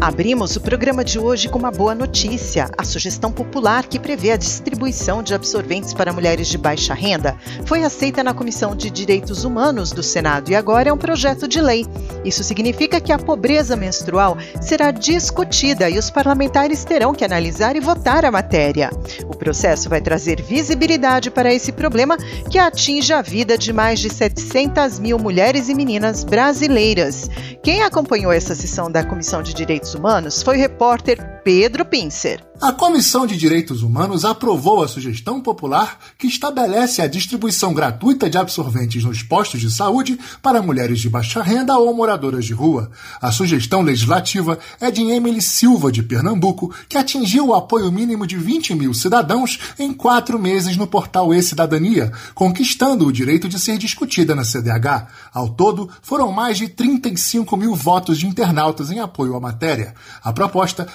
Abrimos o programa de hoje com uma boa notícia. A sugestão popular que prevê a distribuição de absorventes para mulheres de baixa renda foi aceita na Comissão de Direitos Humanos do Senado e agora é um projeto de lei. Isso significa que a pobreza menstrual será discutida e os parlamentares terão que analisar e votar a matéria. O processo vai trazer visibilidade para esse problema que atinge a vida de mais de 700 mil mulheres e meninas brasileiras. Quem acompanhou essa sessão da Comissão de Direitos Direitos Humanos foi o repórter Pedro Pincer. A Comissão de Direitos Humanos aprovou a sugestão popular que estabelece a distribuição gratuita de absorventes nos postos de saúde para mulheres de baixa renda ou moradoras de rua. A sugestão legislativa é de Emily Silva, de Pernambuco, que atingiu o apoio mínimo de 20 mil cidadãos em quatro meses no portal E-Cidadania, conquistando o direito de ser discutida na CDH. Ao todo, foram mais de 35 mil votos de internautas em apoio à matéria. A proposta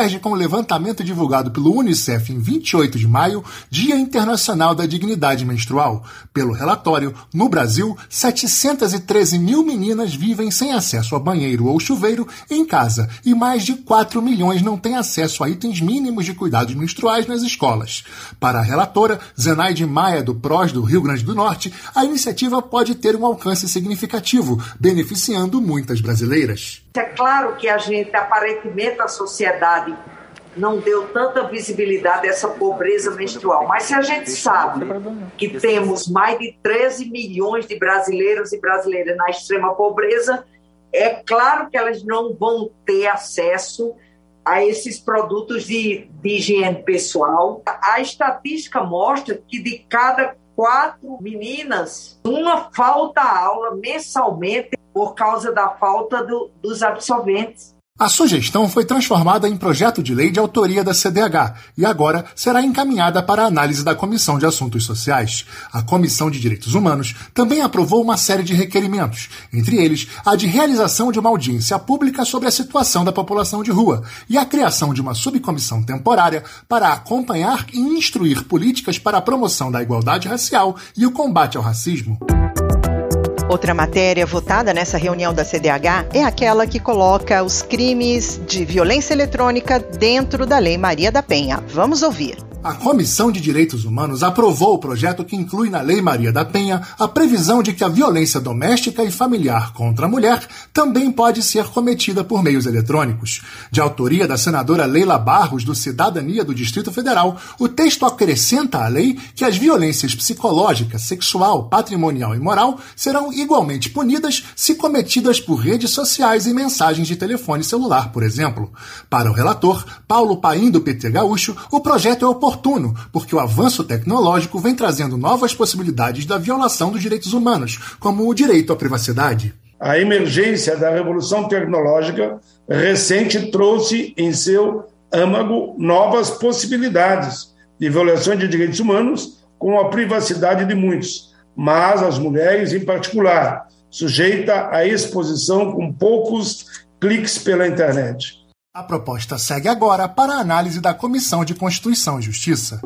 converge com o levantamento divulgado pelo Unicef em 28 de maio, Dia Internacional da Dignidade Menstrual. Pelo relatório, no Brasil, 713 mil meninas vivem sem acesso a banheiro ou chuveiro em casa e mais de 4 milhões não têm acesso a itens mínimos de cuidados menstruais nas escolas. Para a relatora, Zenaide Maia, do PROS do Rio Grande do Norte, a iniciativa pode ter um alcance significativo, beneficiando muitas brasileiras. É claro que a gente, aparentemente, a sociedade não deu tanta visibilidade a essa pobreza menstrual. Mas se a gente sabe que temos mais de 13 milhões de brasileiros e brasileiras na extrema pobreza, é claro que elas não vão ter acesso a esses produtos de, de higiene pessoal. A estatística mostra que de cada quatro meninas, uma falta aula mensalmente por causa da falta do, dos absorventes. A sugestão foi transformada em projeto de lei de autoria da CDH e agora será encaminhada para análise da Comissão de Assuntos Sociais. A Comissão de Direitos Humanos também aprovou uma série de requerimentos, entre eles a de realização de uma audiência pública sobre a situação da população de rua e a criação de uma subcomissão temporária para acompanhar e instruir políticas para a promoção da igualdade racial e o combate ao racismo. Outra matéria votada nessa reunião da CDH é aquela que coloca os crimes de violência eletrônica dentro da Lei Maria da Penha. Vamos ouvir. A Comissão de Direitos Humanos aprovou o projeto que inclui na Lei Maria da Penha a previsão de que a violência doméstica e familiar contra a mulher também pode ser cometida por meios eletrônicos. De autoria da senadora Leila Barros, do Cidadania do Distrito Federal, o texto acrescenta à lei que as violências psicológica, sexual, patrimonial e moral serão igualmente punidas se cometidas por redes sociais e mensagens de telefone celular, por exemplo. Para o relator, Paulo Paim, do PT Gaúcho, o projeto é oportuno oportuno, porque o avanço tecnológico vem trazendo novas possibilidades da violação dos direitos humanos, como o direito à privacidade. A emergência da revolução tecnológica recente trouxe em seu âmago novas possibilidades de violação de direitos humanos com a privacidade de muitos, mas as mulheres em particular, sujeita à exposição com poucos cliques pela internet. A proposta segue agora para a análise da Comissão de Constituição e Justiça.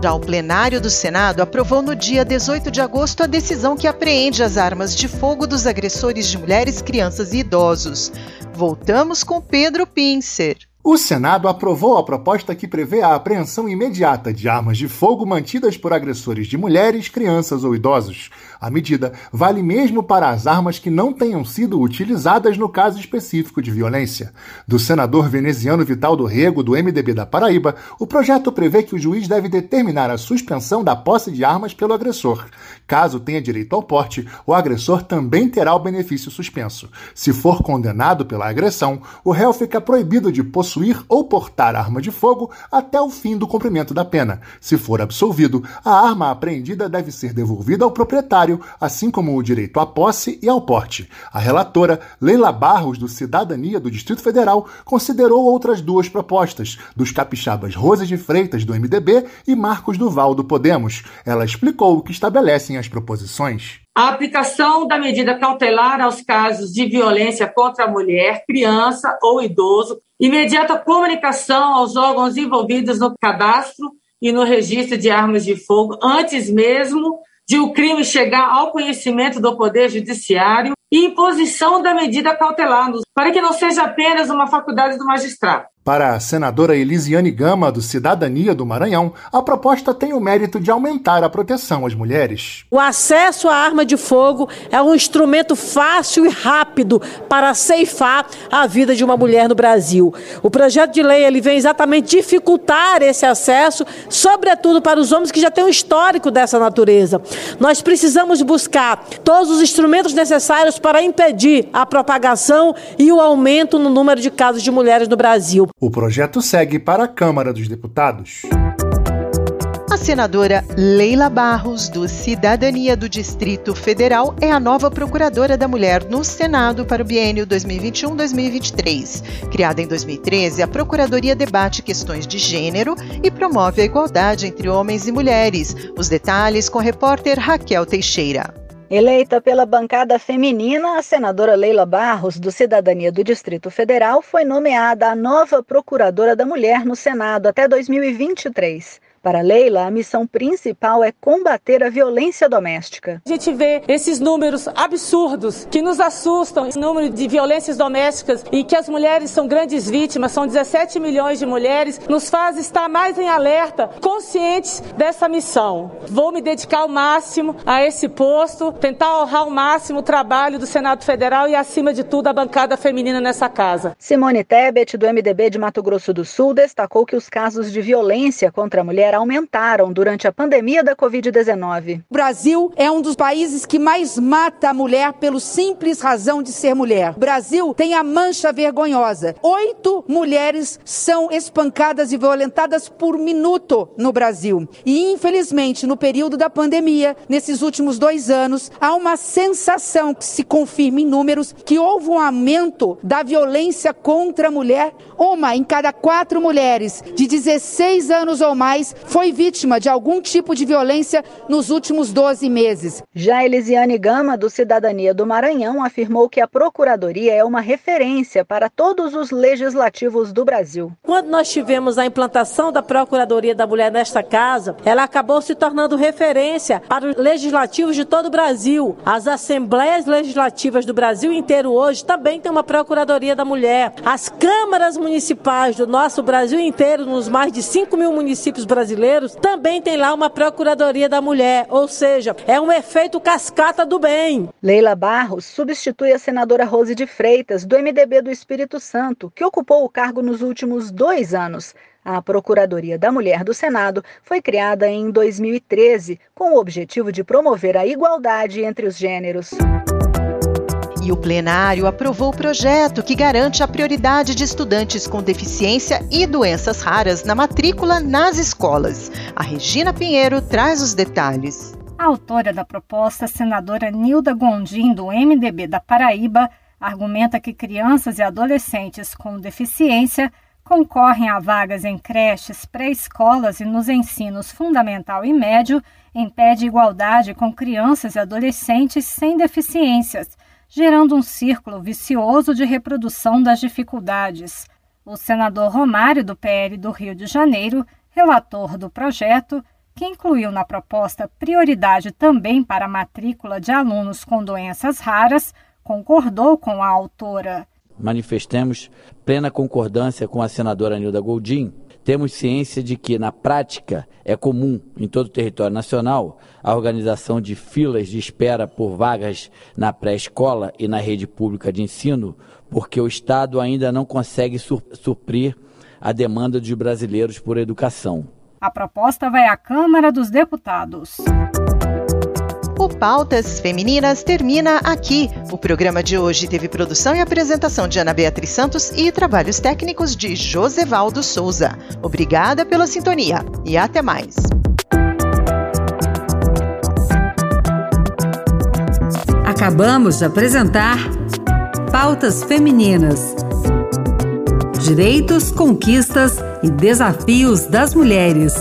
Já o plenário do Senado aprovou no dia 18 de agosto a decisão que apreende as armas de fogo dos agressores de mulheres, crianças e idosos. Voltamos com Pedro Pincer. O Senado aprovou a proposta que prevê a apreensão imediata de armas de fogo mantidas por agressores de mulheres, crianças ou idosos. A medida vale mesmo para as armas que não tenham sido utilizadas no caso específico de violência. Do senador veneziano Vital do Rego, do MDB da Paraíba, o projeto prevê que o juiz deve determinar a suspensão da posse de armas pelo agressor. Caso tenha direito ao porte, o agressor também terá o benefício suspenso. Se for condenado pela agressão, o réu fica proibido de possuir possuir ou portar arma de fogo até o fim do cumprimento da pena. Se for absolvido, a arma apreendida deve ser devolvida ao proprietário, assim como o direito à posse e ao porte. A relatora, Leila Barros, do Cidadania do Distrito Federal, considerou outras duas propostas, dos capixabas Rose de Freitas, do MDB, e Marcos Duval, do Podemos. Ela explicou o que estabelecem as proposições. A aplicação da medida cautelar aos casos de violência contra a mulher, criança ou idoso, imediata comunicação aos órgãos envolvidos no cadastro e no registro de armas de fogo, antes mesmo de o crime chegar ao conhecimento do Poder Judiciário e imposição da medida cautelar, para que não seja apenas uma faculdade do magistrado. Para a senadora Elisiane Gama, do Cidadania do Maranhão, a proposta tem o mérito de aumentar a proteção às mulheres. O acesso à arma de fogo é um instrumento fácil e rápido para ceifar a vida de uma mulher no Brasil. O projeto de lei ele vem exatamente dificultar esse acesso, sobretudo para os homens que já têm um histórico dessa natureza. Nós precisamos buscar todos os instrumentos necessários para impedir a propagação e o aumento no número de casos de mulheres no Brasil. O projeto segue para a Câmara dos Deputados. A senadora Leila Barros, do Cidadania do Distrito Federal, é a nova procuradora da mulher no Senado para o biênio 2021-2023. Criada em 2013, a Procuradoria debate questões de gênero e promove a igualdade entre homens e mulheres. Os detalhes com a repórter Raquel Teixeira. Eleita pela bancada feminina, a senadora Leila Barros, do Cidadania do Distrito Federal, foi nomeada a nova Procuradora da Mulher no Senado até 2023. Para Leila, a missão principal é combater a violência doméstica. A gente vê esses números absurdos que nos assustam, esse número de violências domésticas e que as mulheres são grandes vítimas, são 17 milhões de mulheres, nos faz estar mais em alerta, conscientes dessa missão. Vou me dedicar ao máximo a esse posto, tentar honrar ao máximo o trabalho do Senado Federal e, acima de tudo, a bancada feminina nessa casa. Simone Tebet, do MDB de Mato Grosso do Sul, destacou que os casos de violência contra a mulher mulher aumentaram durante a pandemia da Covid-19. O Brasil é um dos países que mais mata a mulher pelo simples razão de ser mulher. O Brasil tem a mancha vergonhosa. Oito mulheres são espancadas e violentadas por minuto no Brasil. E, infelizmente, no período da pandemia, nesses últimos dois anos, há uma sensação que se confirma em números que houve um aumento da violência contra a mulher. Uma em cada quatro mulheres de 16 anos ou mais foi vítima de algum tipo de violência nos últimos 12 meses. Já Elisiane Gama, do Cidadania do Maranhão, afirmou que a Procuradoria é uma referência para todos os legislativos do Brasil. Quando nós tivemos a implantação da Procuradoria da Mulher nesta casa, ela acabou se tornando referência para os legislativos de todo o Brasil. As assembleias legislativas do Brasil inteiro hoje também têm uma Procuradoria da Mulher. As câmaras municipais do nosso Brasil inteiro, nos mais de 5 mil municípios brasileiros, também tem lá uma Procuradoria da Mulher, ou seja, é um efeito cascata do bem. Leila Barros substitui a senadora Rose de Freitas, do MDB do Espírito Santo, que ocupou o cargo nos últimos dois anos. A Procuradoria da Mulher do Senado foi criada em 2013 com o objetivo de promover a igualdade entre os gêneros. E o plenário aprovou o projeto que garante a prioridade de estudantes com deficiência e doenças raras na matrícula nas escolas. A Regina Pinheiro traz os detalhes. A autora da proposta, senadora Nilda Gondim, do MDB da Paraíba, argumenta que crianças e adolescentes com deficiência concorrem a vagas em creches, pré-escolas e nos ensinos fundamental e médio, impede igualdade com crianças e adolescentes sem deficiências gerando um círculo vicioso de reprodução das dificuldades. O senador Romário, do PL do Rio de Janeiro, relator do projeto, que incluiu na proposta prioridade também para a matrícula de alunos com doenças raras, concordou com a autora. Manifestemos plena concordância com a senadora Nilda Goldin temos ciência de que, na prática, é comum em todo o território nacional a organização de filas de espera por vagas na pré-escola e na rede pública de ensino, porque o Estado ainda não consegue suprir a demanda dos brasileiros por educação. A proposta vai à Câmara dos Deputados. O Pautas Femininas termina aqui. O programa de hoje teve produção e apresentação de Ana Beatriz Santos e trabalhos técnicos de Josevaldo Souza. Obrigada pela sintonia e até mais. Acabamos de apresentar Pautas Femininas. Direitos, conquistas e desafios das mulheres.